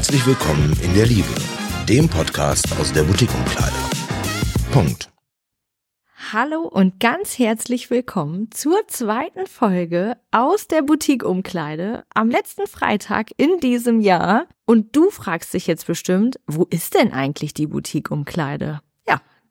Herzlich willkommen in der Liebe, dem Podcast aus der Boutique-Umkleide. Punkt. Hallo und ganz herzlich willkommen zur zweiten Folge aus der Boutique-Umkleide am letzten Freitag in diesem Jahr. Und du fragst dich jetzt bestimmt, wo ist denn eigentlich die Boutique-Umkleide?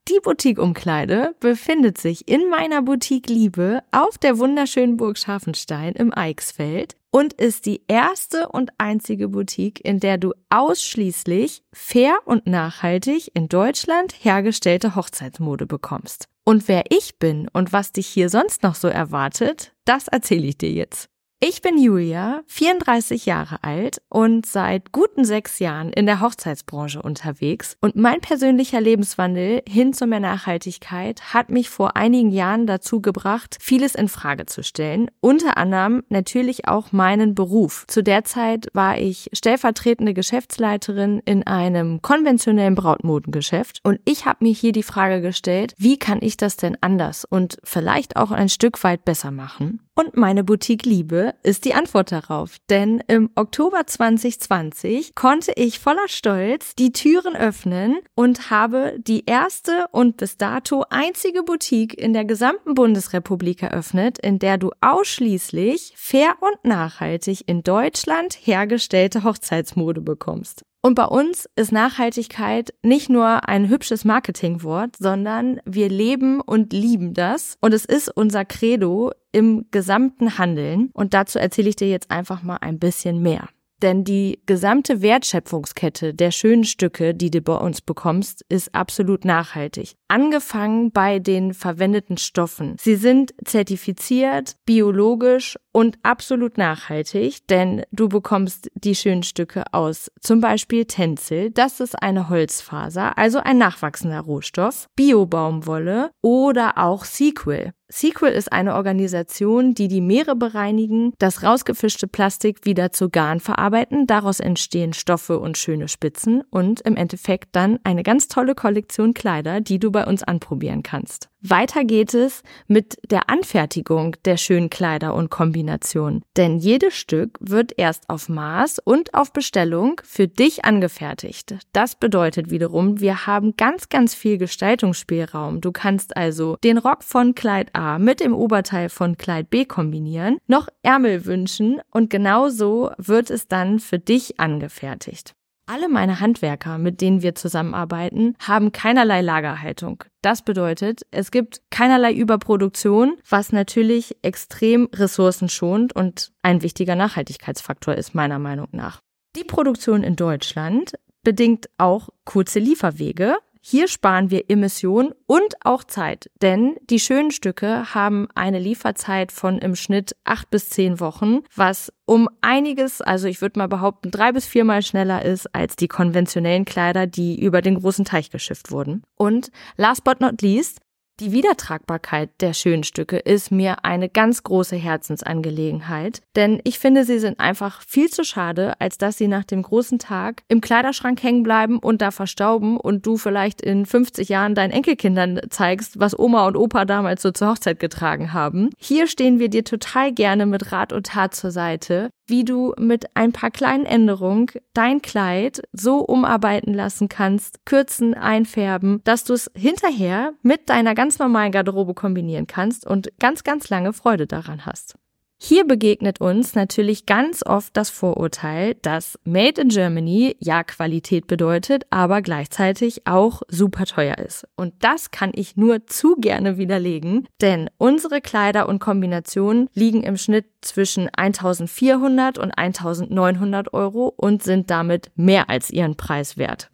Die Boutique-Umkleide befindet sich in meiner Boutique Liebe auf der wunderschönen Burg Scharfenstein im Eichsfeld und ist die erste und einzige Boutique, in der du ausschließlich fair und nachhaltig in Deutschland hergestellte Hochzeitsmode bekommst. Und wer ich bin und was dich hier sonst noch so erwartet, das erzähle ich dir jetzt. Ich bin Julia, 34 Jahre alt und seit guten sechs Jahren in der Hochzeitsbranche unterwegs. Und mein persönlicher Lebenswandel hin zu mehr Nachhaltigkeit hat mich vor einigen Jahren dazu gebracht, vieles in Frage zu stellen. Unter anderem natürlich auch meinen Beruf. Zu der Zeit war ich stellvertretende Geschäftsleiterin in einem konventionellen Brautmodengeschäft. Und ich habe mir hier die Frage gestellt, wie kann ich das denn anders und vielleicht auch ein Stück weit besser machen? Und meine Boutique Liebe ist die Antwort darauf. Denn im Oktober 2020 konnte ich voller Stolz die Türen öffnen und habe die erste und bis dato einzige Boutique in der gesamten Bundesrepublik eröffnet, in der du ausschließlich fair und nachhaltig in Deutschland hergestellte Hochzeitsmode bekommst. Und bei uns ist Nachhaltigkeit nicht nur ein hübsches Marketingwort, sondern wir leben und lieben das. Und es ist unser Credo im gesamten Handeln. Und dazu erzähle ich dir jetzt einfach mal ein bisschen mehr. Denn die gesamte Wertschöpfungskette der schönen Stücke, die du bei uns bekommst, ist absolut nachhaltig. Angefangen bei den verwendeten Stoffen. Sie sind zertifiziert, biologisch und absolut nachhaltig, denn du bekommst die schönen Stücke aus zum Beispiel Tencel, das ist eine Holzfaser, also ein nachwachsender Rohstoff, Biobaumwolle oder auch Sequel. Sequel ist eine Organisation, die die Meere bereinigen, das rausgefischte Plastik wieder zu Garn verarbeiten, daraus entstehen Stoffe und schöne Spitzen und im Endeffekt dann eine ganz tolle Kollektion Kleider, die du bei uns anprobieren kannst. Weiter geht es mit der Anfertigung der schönen Kleider und Kombinationen. Denn jedes Stück wird erst auf Maß und auf Bestellung für dich angefertigt. Das bedeutet wiederum, wir haben ganz, ganz viel Gestaltungsspielraum. Du kannst also den Rock von Kleid A mit dem Oberteil von Kleid B kombinieren, noch Ärmel wünschen und genau so wird es dann für dich angefertigt. Alle meine Handwerker, mit denen wir zusammenarbeiten, haben keinerlei Lagerhaltung. Das bedeutet, es gibt keinerlei Überproduktion, was natürlich extrem ressourcenschonend und ein wichtiger Nachhaltigkeitsfaktor ist, meiner Meinung nach. Die Produktion in Deutschland bedingt auch kurze Lieferwege, hier sparen wir Emissionen und auch Zeit, denn die schönen Stücke haben eine Lieferzeit von im Schnitt acht bis zehn Wochen, was um einiges, also ich würde mal behaupten, drei bis viermal schneller ist als die konventionellen Kleider, die über den großen Teich geschifft wurden. Und last but not least, die Wiedertragbarkeit der schönen Stücke ist mir eine ganz große Herzensangelegenheit, denn ich finde, sie sind einfach viel zu schade, als dass sie nach dem großen Tag im Kleiderschrank hängen bleiben und da verstauben und du vielleicht in 50 Jahren deinen Enkelkindern zeigst, was Oma und Opa damals so zur Hochzeit getragen haben. Hier stehen wir dir total gerne mit Rat und Tat zur Seite, wie du mit ein paar kleinen Änderungen dein Kleid so umarbeiten lassen kannst, kürzen, einfärben, dass du es hinterher mit deiner ganz normalen Garderobe kombinieren kannst und ganz, ganz lange Freude daran hast. Hier begegnet uns natürlich ganz oft das Vorurteil, dass Made in Germany ja Qualität bedeutet, aber gleichzeitig auch super teuer ist. Und das kann ich nur zu gerne widerlegen, denn unsere Kleider und Kombinationen liegen im Schnitt zwischen 1400 und 1900 Euro und sind damit mehr als ihren Preis wert.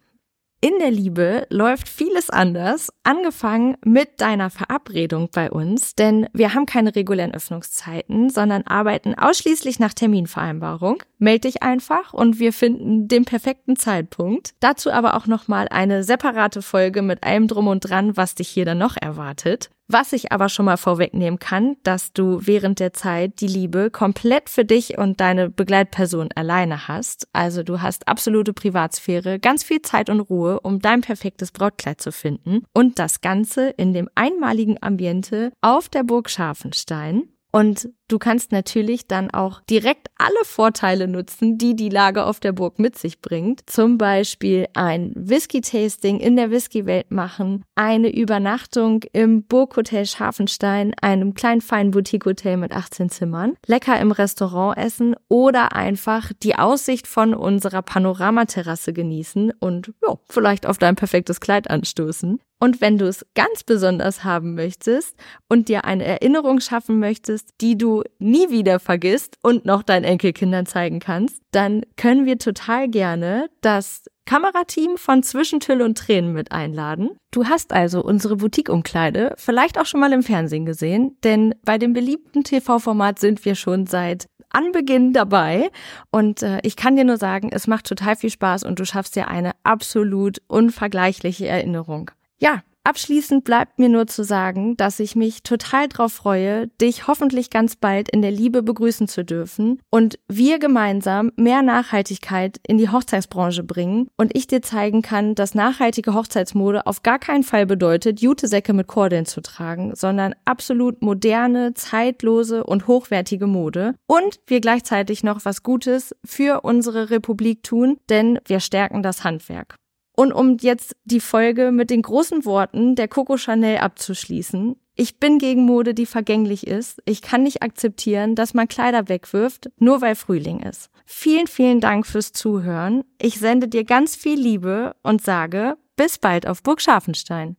In der Liebe läuft vieles anders, angefangen mit deiner Verabredung bei uns, denn wir haben keine regulären Öffnungszeiten, sondern arbeiten ausschließlich nach Terminvereinbarung. Meld dich einfach und wir finden den perfekten Zeitpunkt. Dazu aber auch nochmal eine separate Folge mit allem drum und dran, was dich hier dann noch erwartet. Was ich aber schon mal vorwegnehmen kann, dass du während der Zeit die Liebe komplett für dich und deine Begleitperson alleine hast. Also du hast absolute Privatsphäre, ganz viel Zeit und Ruhe, um dein perfektes Brautkleid zu finden und das Ganze in dem einmaligen Ambiente auf der Burg Scharfenstein. Und Du kannst natürlich dann auch direkt alle Vorteile nutzen, die die Lage auf der Burg mit sich bringt. Zum Beispiel ein Whisky-Tasting in der Whisky-Welt machen, eine Übernachtung im Burghotel Scharfenstein, einem kleinen feinen Boutique-Hotel mit 18 Zimmern, lecker im Restaurant essen oder einfach die Aussicht von unserer Panoramaterrasse genießen und ja, vielleicht auf dein perfektes Kleid anstoßen. Und wenn du es ganz besonders haben möchtest und dir eine Erinnerung schaffen möchtest, die nie wieder vergisst und noch deinen Enkelkindern zeigen kannst, dann können wir total gerne das Kamerateam von Zwischentüll und Tränen mit einladen. Du hast also unsere Boutique-Umkleide vielleicht auch schon mal im Fernsehen gesehen, denn bei dem beliebten TV-Format sind wir schon seit Anbeginn dabei und äh, ich kann dir nur sagen, es macht total viel Spaß und du schaffst dir eine absolut unvergleichliche Erinnerung. Ja, Abschließend bleibt mir nur zu sagen, dass ich mich total drauf freue, dich hoffentlich ganz bald in der Liebe begrüßen zu dürfen und wir gemeinsam mehr Nachhaltigkeit in die Hochzeitsbranche bringen und ich dir zeigen kann, dass nachhaltige Hochzeitsmode auf gar keinen Fall bedeutet, Jutesäcke mit Kordeln zu tragen, sondern absolut moderne, zeitlose und hochwertige Mode und wir gleichzeitig noch was Gutes für unsere Republik tun, denn wir stärken das Handwerk. Und um jetzt die Folge mit den großen Worten der Coco Chanel abzuschließen. Ich bin gegen Mode, die vergänglich ist. Ich kann nicht akzeptieren, dass man Kleider wegwirft, nur weil Frühling ist. Vielen, vielen Dank fürs Zuhören. Ich sende dir ganz viel Liebe und sage bis bald auf Burg Scharfenstein.